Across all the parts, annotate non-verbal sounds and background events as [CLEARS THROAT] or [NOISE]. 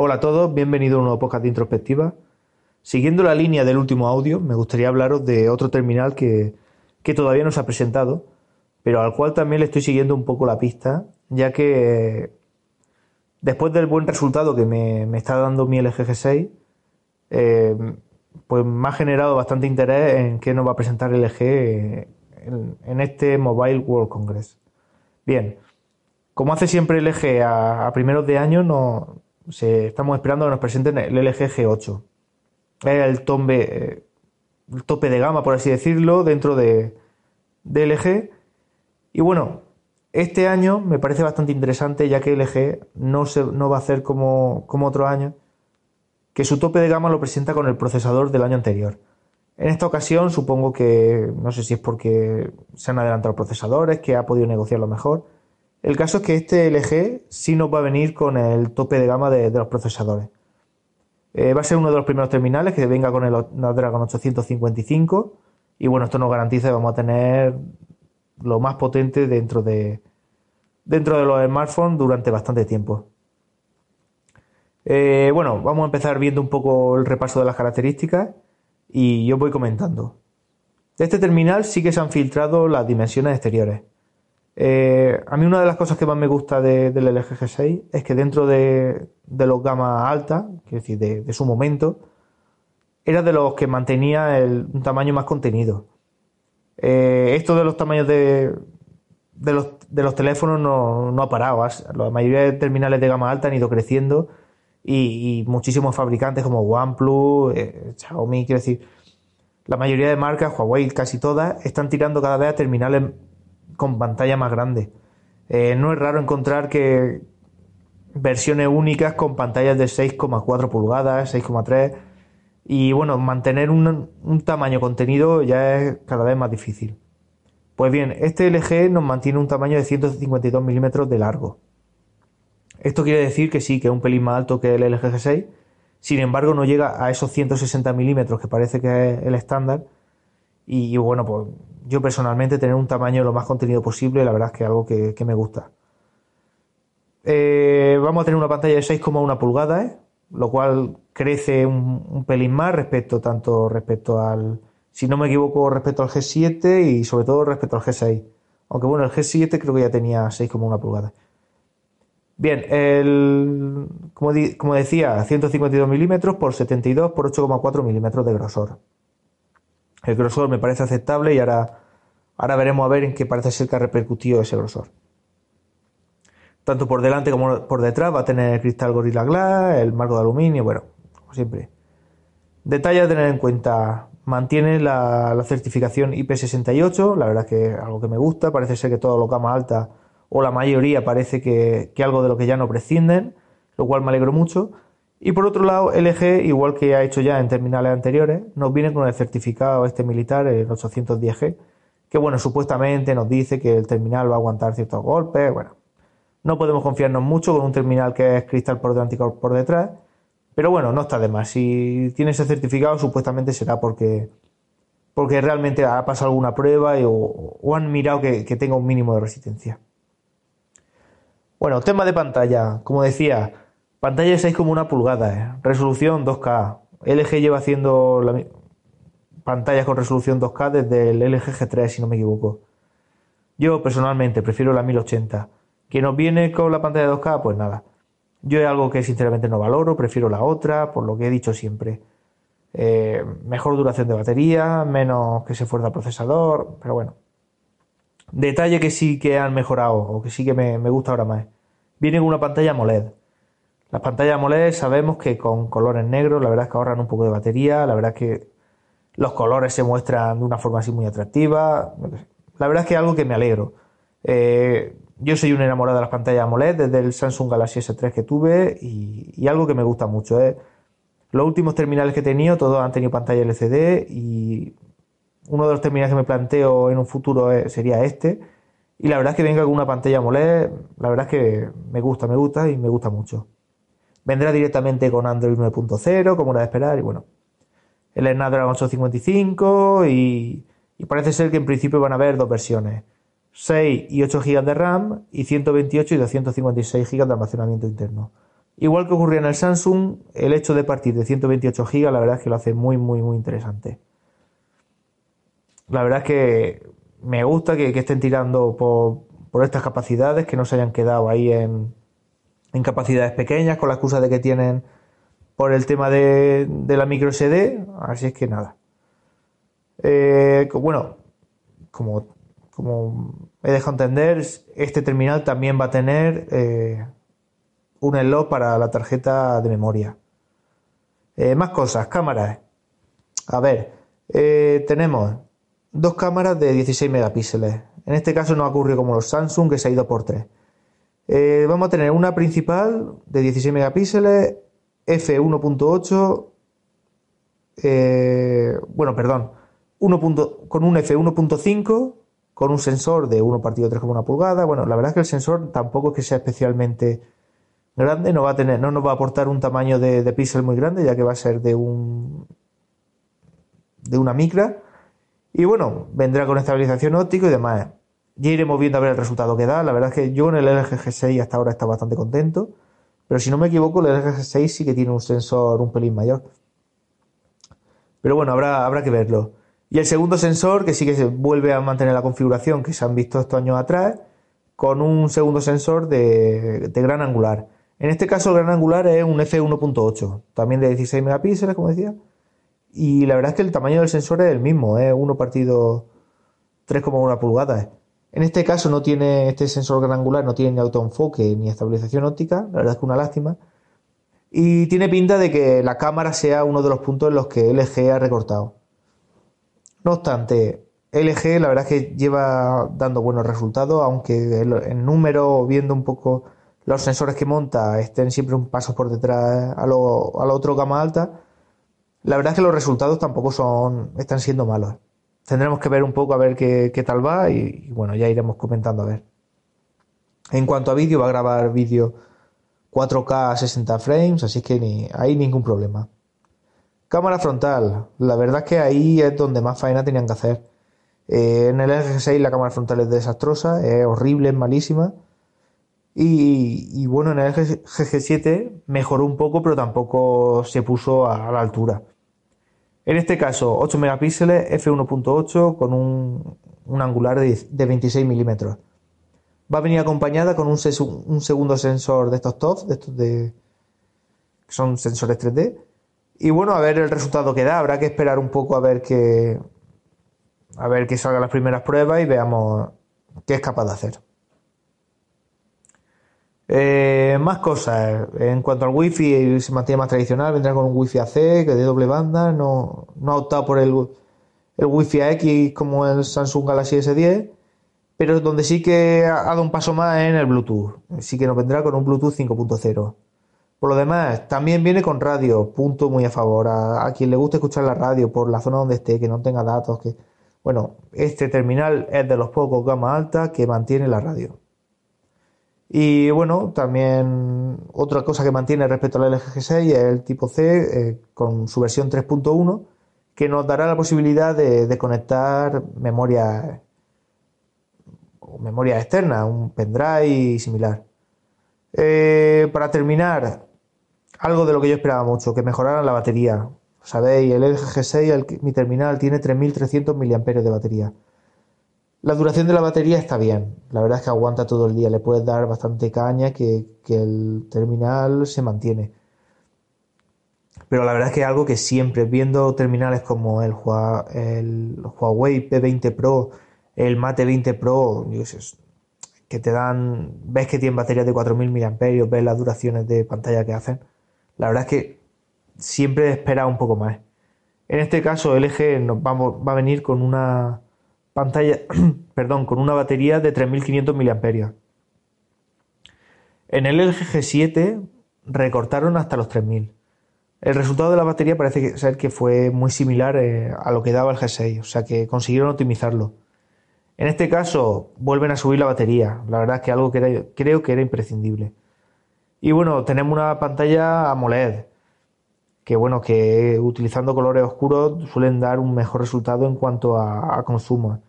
Hola a todos, bienvenidos a un nuevo podcast de introspectiva. Siguiendo la línea del último audio, me gustaría hablaros de otro terminal que, todavía no se ha presentado, pero al cual también le estoy siguiendo un poco la pista, ya que después del buen resultado que me, está dando mi LG G6, eh, pues me ha generado bastante interés en qué nos va a presentar LG en, en este Mobile World Congress. Bien, como hace siempre LG a primeros de año, no, estamos esperando que nos presenten el LG G8. Es el, tombe, el tope de gama, por así decirlo, dentro de, LG. Y bueno, este año me parece bastante interesante ya que LG no, se, no va a hacer como, como otro año, que su tope de gama lo presenta con el procesador del año anterior. En esta ocasión supongo que, no sé si es porque se han adelantado procesadores, que ha podido negociarlo mejor, el caso es que este LG sí nos va a venir con el tope de gama de, los procesadores. Eh, va a ser uno de los primeros terminales que venga con el Snapdragon 855 y bueno, esto nos garantiza que vamos a tener lo más potente dentro de, dentro de los smartphones durante bastante tiempo. Eh, bueno, vamos a empezar viendo un poco el repaso de las características y yo voy comentando. De este terminal sí que se han filtrado las dimensiones exteriores. Eh, a mí una de las cosas que más me gusta del LG G6 es que dentro de, los gama alta, es decir, de, su momento, era de los que mantenía un tamaño más contenido. Eh, esto de los tamaños de, los, teléfonos no, ha parado. La mayoría de terminales de gama alta han ido creciendo y, muchísimos fabricantes como OnePlus, eh, Xiaomi, quiero decir, la mayoría de marcas, Huawei, casi todas, están tirando cada vez a terminales con pantalla más grande. Eh, no es raro encontrar que versiones únicas con pantallas de 6,4 pulgadas, 6,3 y bueno, mantener un, tamaño contenido ya es cada vez más difícil. Pues bien, este LG nos mantiene un tamaño de 152 milímetros de largo. Esto quiere decir que sí, que es un pelín más alto que el LG G6, sin embargo no llega a esos 160 milímetros que parece que es el estándar. Y, bueno, pues yo personalmente tener un tamaño lo más contenido posible, la verdad es que es algo que, me gusta. Eh, vamos a tener una pantalla de 6,1 pulgadas, lo cual crece un, pelín más respecto tanto respecto al, si no me equivoco, respecto al G7 y sobre todo respecto al G6. Aunque bueno, el G7 creo que ya tenía 6,1 pulgadas. Bien, el, como, como decía, 152 milímetros por 72 por 8,4 milímetros de grosor. El grosor me parece aceptable y ahora, ahora veremos a ver en qué parece ser que ha repercutido ese grosor. Tanto por delante como por detrás va a tener el cristal Gorilla Glass, el marco de aluminio, bueno, como siempre. Detalle a tener en cuenta, mantiene la, certificación IP68, la verdad que es algo que me gusta, parece ser que todo lo gama alta o la mayoría parece que, que algo de lo que ya no prescinden, lo cual me alegro mucho. Y por otro lado, LG, igual que ha hecho ya en terminales anteriores, nos viene con el certificado este militar, el 810G, que bueno, supuestamente nos dice que el terminal va a aguantar ciertos golpes, bueno, no podemos confiarnos mucho con un terminal que es cristal por delante y por detrás, pero bueno, no está de más. Si tiene ese certificado, supuestamente será porque, porque realmente ha pasado alguna prueba o, han mirado que, que tenga un mínimo de resistencia. Bueno, tema de pantalla, como decía, Pantalla de 6,1 pulgadas, eh. resolución 2K. LG lleva haciendo la... pantallas con resolución 2K desde el LG G3, si no me equivoco. Yo personalmente prefiero la 1080. ¿Que nos viene con la pantalla de 2K? Pues nada. Yo es algo que sinceramente no valoro, prefiero la otra, por lo que he dicho siempre. Eh, mejor duración de batería, menos que se fuerza el procesador, pero bueno. Detalle que sí que han mejorado, o que sí que me, me gusta ahora más. Viene con una pantalla AMOLED. Las pantallas AMOLED sabemos que con colores negros la verdad es que ahorran un poco de batería, la verdad es que los colores se muestran de una forma así muy atractiva. La verdad es que es algo que me alegro. Eh, yo soy un enamorado de las pantallas AMOLED desde el Samsung Galaxy S3 que tuve y, algo que me gusta mucho. ¿eh? Los últimos terminales que he tenido, todos han tenido pantalla LCD y uno de los terminales que me planteo en un futuro sería este. Y la verdad es que venga con una pantalla AMOLED, la verdad es que me gusta, me gusta y me gusta mucho. Vendrá directamente con Android 9.0, como era de esperar, y bueno, el Snapdragon 855 y, y parece ser que en principio van a haber dos versiones. 6 y 8 GB de RAM y 128 y 256 GB de almacenamiento interno. Igual que ocurría en el Samsung, el hecho de partir de 128 GB la verdad es que lo hace muy muy muy interesante. La verdad es que me gusta que, estén tirando por, estas capacidades, que no se hayan quedado ahí en, capacidades pequeñas con la excusa de que tienen por el tema de, la micro SD, así es que nada. Eh, bueno, como, como he dejado entender, este terminal también va a tener eh, un slot para la tarjeta de memoria. Eh, más cosas, cámaras. A ver, tenemos dos cámaras de 16 megapíxeles. En este caso no ocurre como los Samsung que se ha ido por 3. Eh, vamos a tener una principal de 16 megapíxeles, f1.8, eh, bueno, perdón, con un f1.5, con un sensor de 1 partido 3,1 pulgada. Bueno, la verdad es que el sensor tampoco es que sea especialmente grande, no va a tener, no nos va a aportar un tamaño de, de píxel muy grande, ya que va a ser de un de una micra. Y bueno, vendrá con estabilización óptica y demás. Ya iremos viendo a ver el resultado que da. La verdad es que yo en el LG G6 hasta ahora está bastante contento. Pero si no me equivoco, el LG G6 sí que tiene un sensor un pelín mayor. Pero bueno, habrá, habrá que verlo. Y el segundo sensor, que sí que se vuelve a mantener la configuración que se han visto estos años atrás, con un segundo sensor de, gran angular. En este caso, el gran angular es un f1.8, también de 16 megapíxeles, como decía y la verdad es que el tamaño del sensor es el mismo, es uno partido 3,1 pulgadas. En este caso no tiene este sensor gran angular, no tiene ni autoenfoque ni estabilización óptica, la verdad es que una lástima. Y tiene pinta de que la cámara sea uno de los puntos en los que LG ha recortado. No obstante, LG la verdad es que lleva dando buenos resultados, aunque en número, viendo un poco los sensores que monta, estén siempre un paso por detrás a lo, a la otra gama alta la verdad es que los resultados tampoco son, están siendo malos. Tendremos que ver un poco a ver qué, tal va y, bueno, ya iremos comentando a ver. En cuanto a vídeo, va a grabar vídeo 4K a 60 frames, así que ni hay ningún problema. Cámara frontal, la verdad es que ahí es donde más faena tenían que hacer. Eh, en el LG6 la cámara frontal es desastrosa, es horrible, es malísima. Y, bueno, en el GG7 mejoró un poco, pero tampoco se puso a la altura. En este caso, 8 megapíxeles, f1.8 con un, angular de, 26 milímetros. Va a venir acompañada con un, segundo sensor de estos TOF, de estos de, que son sensores 3D. Y bueno, a ver el resultado que da. Habrá que esperar un poco a ver que, a ver que salgan las primeras pruebas y veamos qué es capaz de hacer. Eh, más cosas. En cuanto al wifi, se mantiene más tradicional. Vendrá con un wifi AC, que de doble banda. No, no ha optado por el, el wifi X como el Samsung Galaxy S10. Pero donde sí que ha dado un paso más en el Bluetooth. Sí que nos vendrá con un Bluetooth 5.0. Por lo demás, también viene con radio, punto muy a favor. A, a, quien le guste escuchar la radio por la zona donde esté, que no tenga datos, que. Bueno, este terminal es de los pocos gama alta que mantiene la radio. Y bueno, también otra cosa que mantiene respecto al LG G6 es el tipo C eh, con su versión 3.1 que nos dará la posibilidad de, conectar memoria memoria externa, un pendrive similar. Eh, para terminar, algo de lo que yo esperaba mucho, que mejorara la batería. Sabéis, el LG G6, mi terminal, tiene 3300 mAh de batería. La duración de la batería está bien, la verdad es que aguanta todo el día, le puedes dar bastante caña que, el terminal se mantiene. Pero la verdad es que es algo que siempre, viendo terminales como el, Huawei P20 Pro, el Mate 20 Pro, que te dan, ves que tienen baterías de 4.000 mAh, ves las duraciones de pantalla que hacen, la verdad es que siempre espera un poco más. En este caso, LG nos va a venir con una pantalla, [CLEARS THROAT] perdón, con una batería de 3500 mAh. En el LG G7 recortaron hasta los 3000. El resultado de la batería parece ser que fue muy similar eh, a lo que daba el G6, o sea que consiguieron optimizarlo. En este caso, vuelven a subir la batería. La verdad es que algo que creo que era imprescindible. Y bueno, tenemos una pantalla AMOLED, que bueno, que utilizando colores oscuros suelen dar un mejor resultado en cuanto a, a consumo.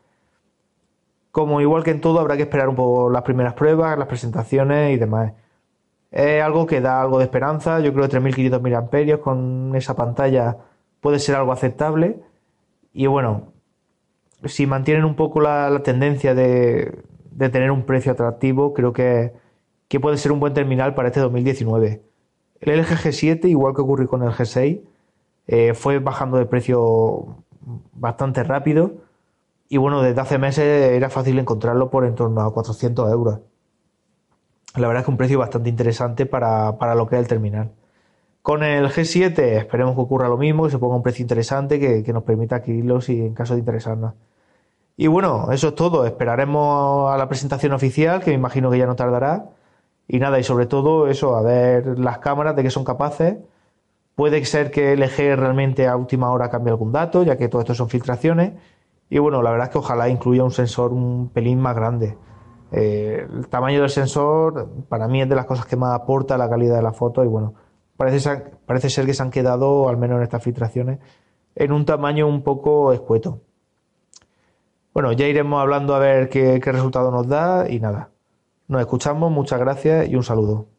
Como igual que en todo, habrá que esperar un poco las primeras pruebas, las presentaciones y demás. Es algo que da algo de esperanza. Yo creo que 3500 mAh con esa pantalla puede ser algo aceptable. Y bueno, si mantienen un poco la, tendencia de, tener un precio atractivo, creo que, puede ser un buen terminal para este 2019. El LG G7, igual que ocurrió con el G6, eh, fue bajando de precio bastante rápido. Y bueno, desde hace meses era fácil encontrarlo por en torno a 400 euros la verdad es que un precio bastante interesante para, lo que es el terminal. Con el G7 esperemos que ocurra lo mismo, que se ponga un precio interesante que, nos permita adquirirlo si en caso de interesarnos. Y bueno, eso es todo. Esperaremos a la presentación oficial, que me imagino que ya no tardará. Y nada, y sobre todo eso, a ver las cámaras de qué son capaces. Puede ser que LG realmente a última hora cambie algún dato, ya que todo esto son filtraciones. Y bueno, la verdad es que ojalá incluya un sensor un pelín más grande. Eh, el tamaño del sensor para mí es de las cosas que más aporta la calidad de la foto y bueno, parece, parece ser que se han quedado, al menos en estas filtraciones, en un tamaño un poco escueto. Bueno, ya iremos hablando a ver qué resultado nos da y nada. Nos escuchamos, muchas gracias y un saludo.